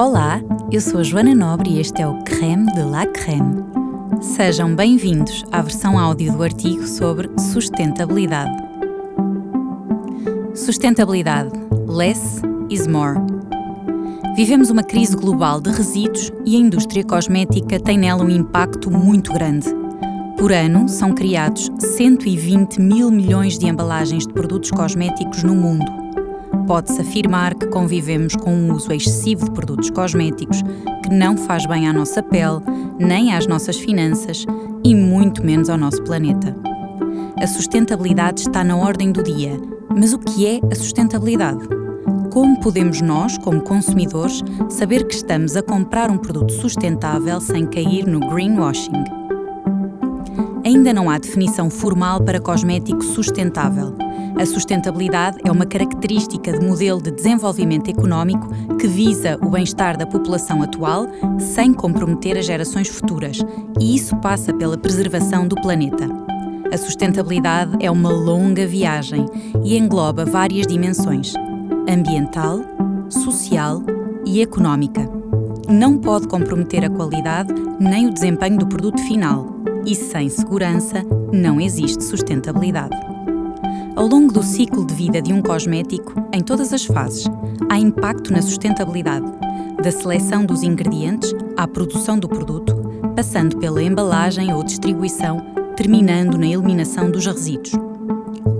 Olá, eu sou a Joana Nobre e este é o Creme de la Creme. Sejam bem-vindos à versão áudio do artigo sobre sustentabilidade. Sustentabilidade. Less is more. Vivemos uma crise global de resíduos e a indústria cosmética tem nela um impacto muito grande. Por ano, são criados 120 mil milhões de embalagens de produtos cosméticos no mundo pode-se afirmar que convivemos com um uso excessivo de produtos cosméticos que não faz bem à nossa pele, nem às nossas finanças e muito menos ao nosso planeta. A sustentabilidade está na ordem do dia, mas o que é a sustentabilidade? Como podemos nós, como consumidores, saber que estamos a comprar um produto sustentável sem cair no greenwashing? Ainda não há definição formal para cosmético sustentável a sustentabilidade é uma característica de modelo de desenvolvimento económico que visa o bem-estar da população atual sem comprometer as gerações futuras, e isso passa pela preservação do planeta. A sustentabilidade é uma longa viagem e engloba várias dimensões: ambiental, social e económica. Não pode comprometer a qualidade nem o desempenho do produto final, e sem segurança não existe sustentabilidade. Ao longo do ciclo de vida de um cosmético, em todas as fases, há impacto na sustentabilidade, da seleção dos ingredientes à produção do produto, passando pela embalagem ou distribuição, terminando na eliminação dos resíduos.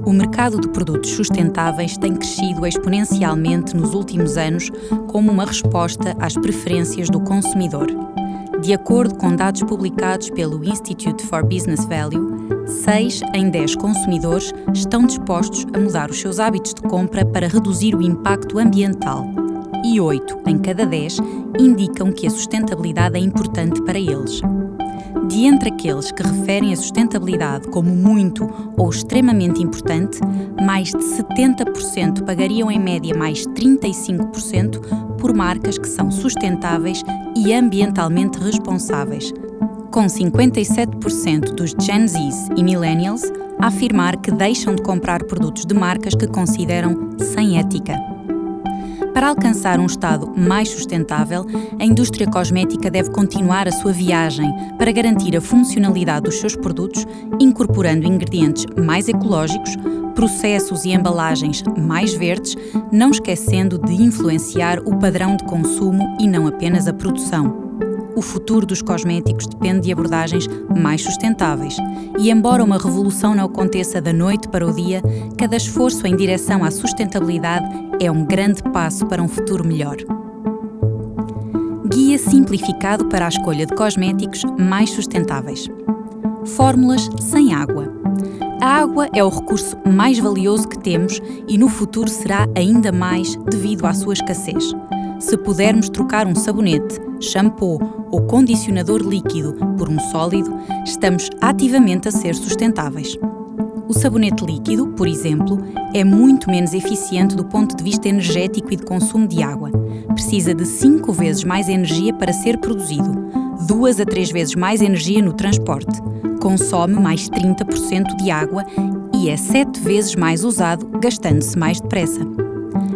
O mercado de produtos sustentáveis tem crescido exponencialmente nos últimos anos como uma resposta às preferências do consumidor. De acordo com dados publicados pelo Institute for Business Value, 6 em 10 consumidores estão dispostos a mudar os seus hábitos de compra para reduzir o impacto ambiental, e 8 em cada 10 indicam que a sustentabilidade é importante para eles. De entre aqueles que referem a sustentabilidade como muito ou extremamente importante, mais de 70% pagariam em média mais 35% por marcas que são sustentáveis e ambientalmente responsáveis, com 57% dos Gen Zs e Millennials a afirmar que deixam de comprar produtos de marcas que consideram sem ética. Para alcançar um estado mais sustentável, a indústria cosmética deve continuar a sua viagem para garantir a funcionalidade dos seus produtos, incorporando ingredientes mais ecológicos, processos e embalagens mais verdes, não esquecendo de influenciar o padrão de consumo e não apenas a produção. O futuro dos cosméticos depende de abordagens mais sustentáveis. E, embora uma revolução não aconteça da noite para o dia, cada esforço em direção à sustentabilidade é um grande passo para um futuro melhor. Guia simplificado para a escolha de cosméticos mais sustentáveis. Fórmulas sem água. A água é o recurso mais valioso que temos e no futuro será ainda mais devido à sua escassez. Se pudermos trocar um sabonete, shampoo ou condicionador líquido por um sólido, estamos ativamente a ser sustentáveis. O sabonete líquido, por exemplo, é muito menos eficiente do ponto de vista energético e de consumo de água. Precisa de 5 vezes mais energia para ser produzido, 2 a 3 vezes mais energia no transporte, consome mais 30% de água e é 7 vezes mais usado, gastando-se mais depressa.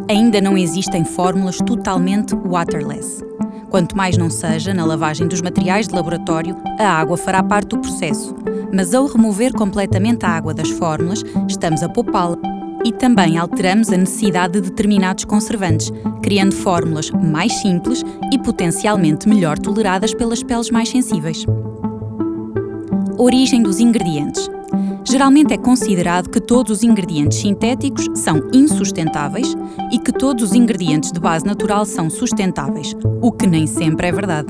Ainda não existem fórmulas totalmente waterless. Quanto mais não seja, na lavagem dos materiais de laboratório, a água fará parte do processo. Mas ao remover completamente a água das fórmulas, estamos a poupá-la. E também alteramos a necessidade de determinados conservantes, criando fórmulas mais simples e potencialmente melhor toleradas pelas peles mais sensíveis. Origem dos ingredientes. Geralmente é considerado que todos os ingredientes sintéticos são insustentáveis e que todos os ingredientes de base natural são sustentáveis, o que nem sempre é verdade.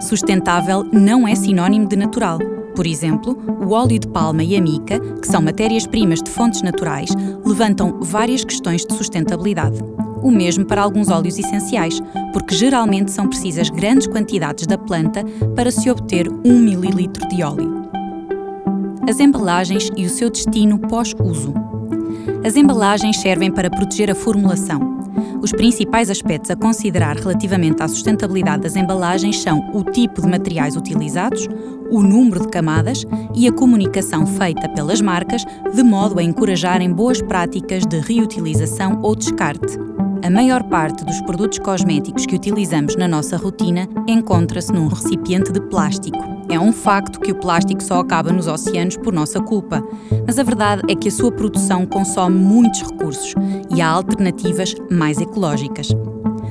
Sustentável não é sinónimo de natural. Por exemplo, o óleo de palma e a mica, que são matérias-primas de fontes naturais, levantam várias questões de sustentabilidade. O mesmo para alguns óleos essenciais, porque geralmente são precisas grandes quantidades da planta para se obter 1 ml de óleo as embalagens e o seu destino pós-uso. As embalagens servem para proteger a formulação. Os principais aspectos a considerar relativamente à sustentabilidade das embalagens são o tipo de materiais utilizados, o número de camadas e a comunicação feita pelas marcas de modo a encorajarem boas práticas de reutilização ou descarte. A maior parte dos produtos cosméticos que utilizamos na nossa rotina encontra-se num recipiente de plástico. É um facto que o plástico só acaba nos oceanos por nossa culpa, mas a verdade é que a sua produção consome muitos recursos e há alternativas mais ecológicas.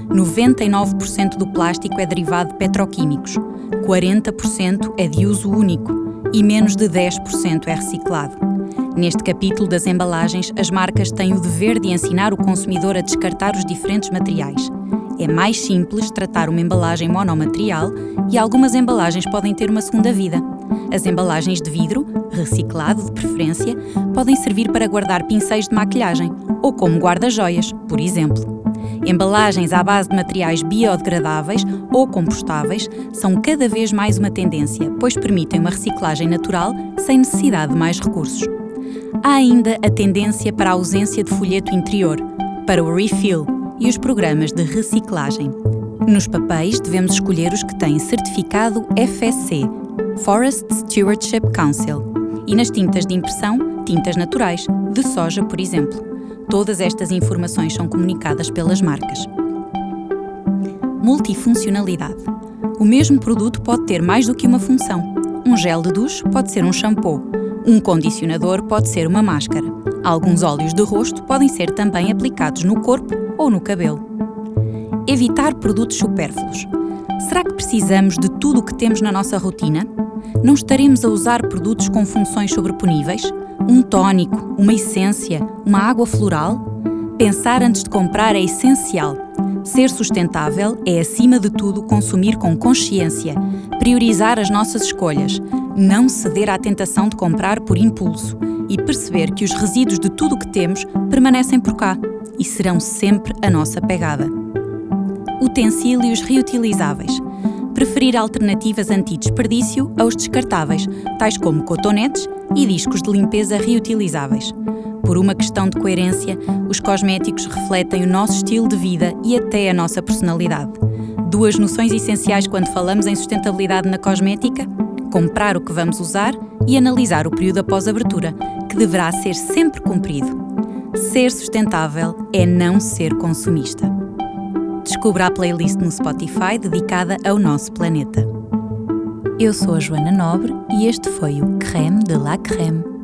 99% do plástico é derivado de petroquímicos, 40% é de uso único e menos de 10% é reciclado. Neste capítulo das embalagens, as marcas têm o dever de ensinar o consumidor a descartar os diferentes materiais. É mais simples tratar uma embalagem monomaterial e algumas embalagens podem ter uma segunda vida. As embalagens de vidro, reciclado de preferência, podem servir para guardar pincéis de maquilhagem ou como guarda-joias, por exemplo. Embalagens à base de materiais biodegradáveis ou compostáveis são cada vez mais uma tendência, pois permitem uma reciclagem natural sem necessidade de mais recursos. Há ainda a tendência para a ausência de folheto interior, para o refill e os programas de reciclagem. Nos papéis, devemos escolher os que têm certificado FSC Forest Stewardship Council e nas tintas de impressão, tintas naturais, de soja, por exemplo. Todas estas informações são comunicadas pelas marcas. Multifuncionalidade. O mesmo produto pode ter mais do que uma função. Um gel de duche pode ser um shampoo um condicionador pode ser uma máscara. Alguns óleos de rosto podem ser também aplicados no corpo ou no cabelo. Evitar produtos supérfluos. Será que precisamos de tudo o que temos na nossa rotina? Não estaremos a usar produtos com funções sobreponíveis? Um tónico, uma essência, uma água floral? Pensar antes de comprar é essencial. Ser sustentável é, acima de tudo, consumir com consciência, priorizar as nossas escolhas, não ceder à tentação de comprar por impulso e perceber que os resíduos de tudo o que temos permanecem por cá e serão sempre a nossa pegada. Utensílios reutilizáveis. Preferir alternativas anti-desperdício aos descartáveis, tais como cotonetes e discos de limpeza reutilizáveis. Por uma questão de coerência, os cosméticos refletem o nosso estilo de vida e até a nossa personalidade. Duas noções essenciais quando falamos em sustentabilidade na cosmética: comprar o que vamos usar e analisar o período após abertura, que deverá ser sempre cumprido. Ser sustentável é não ser consumista. Descubra a playlist no Spotify dedicada ao nosso planeta. Eu sou a Joana Nobre e este foi o Creme de la Creme